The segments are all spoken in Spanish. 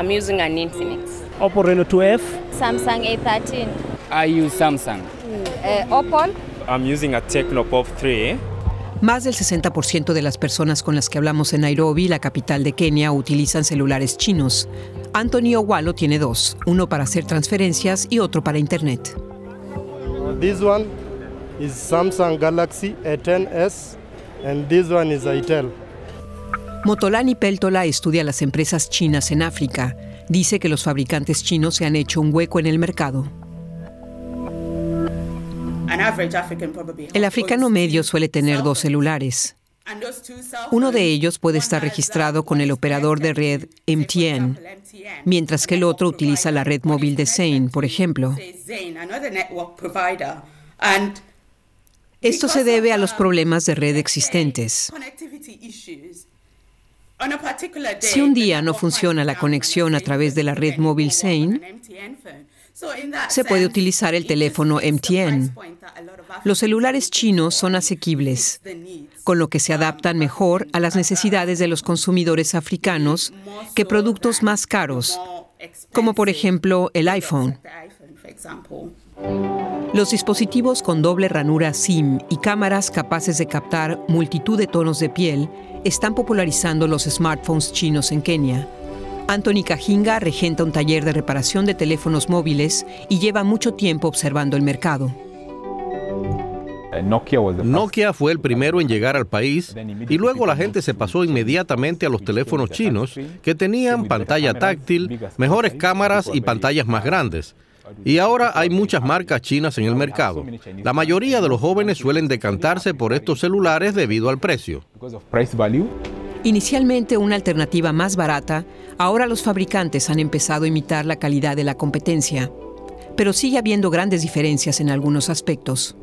I'm using an Infinix. Oppo Reno 2F. Samsung A13. I use Samsung. Uh, Oppo. I'm using a Tecno Pop 3. Más del 60% de las personas con las que hablamos en Nairobi, la capital de Kenia, utilizan celulares chinos. Anthony Owalo tiene dos, uno para hacer transferencias y otro para Internet. This one is Samsung Galaxy A10s and this one is Itel. Motolani Peltola estudia las empresas chinas en África. Dice que los fabricantes chinos se han hecho un hueco en el mercado. El africano medio suele tener dos celulares. Uno de ellos puede estar registrado con el operador de red MTN, mientras que el otro utiliza la red móvil de Zain, por ejemplo. Esto se debe a los problemas de red existentes. Si un día no funciona la conexión a través de la red móvil Zain, se puede utilizar el teléfono MTN. Los celulares chinos son asequibles, con lo que se adaptan mejor a las necesidades de los consumidores africanos que productos más caros, como por ejemplo el iPhone. Los dispositivos con doble ranura SIM y cámaras capaces de captar multitud de tonos de piel están popularizando los smartphones chinos en Kenia. Anthony Kajinga regenta un taller de reparación de teléfonos móviles y lleva mucho tiempo observando el mercado. Nokia fue el primero en llegar al país y luego la gente se pasó inmediatamente a los teléfonos chinos que tenían pantalla táctil, mejores cámaras y pantallas más grandes. Y ahora hay muchas marcas chinas en el mercado. La mayoría de los jóvenes suelen decantarse por estos celulares debido al precio. Inicialmente una alternativa más barata, ahora los fabricantes han empezado a imitar la calidad de la competencia, pero sigue habiendo grandes diferencias en algunos aspectos.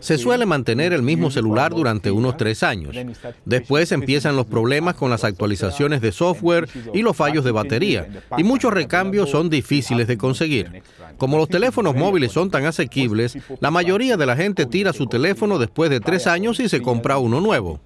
Se suele mantener el mismo celular durante unos tres años. Después empiezan los problemas con las actualizaciones de software y los fallos de batería, y muchos recambios son difíciles de conseguir. Como los teléfonos móviles son tan asequibles, la mayoría de la gente tira su teléfono después de tres años y se compra uno nuevo.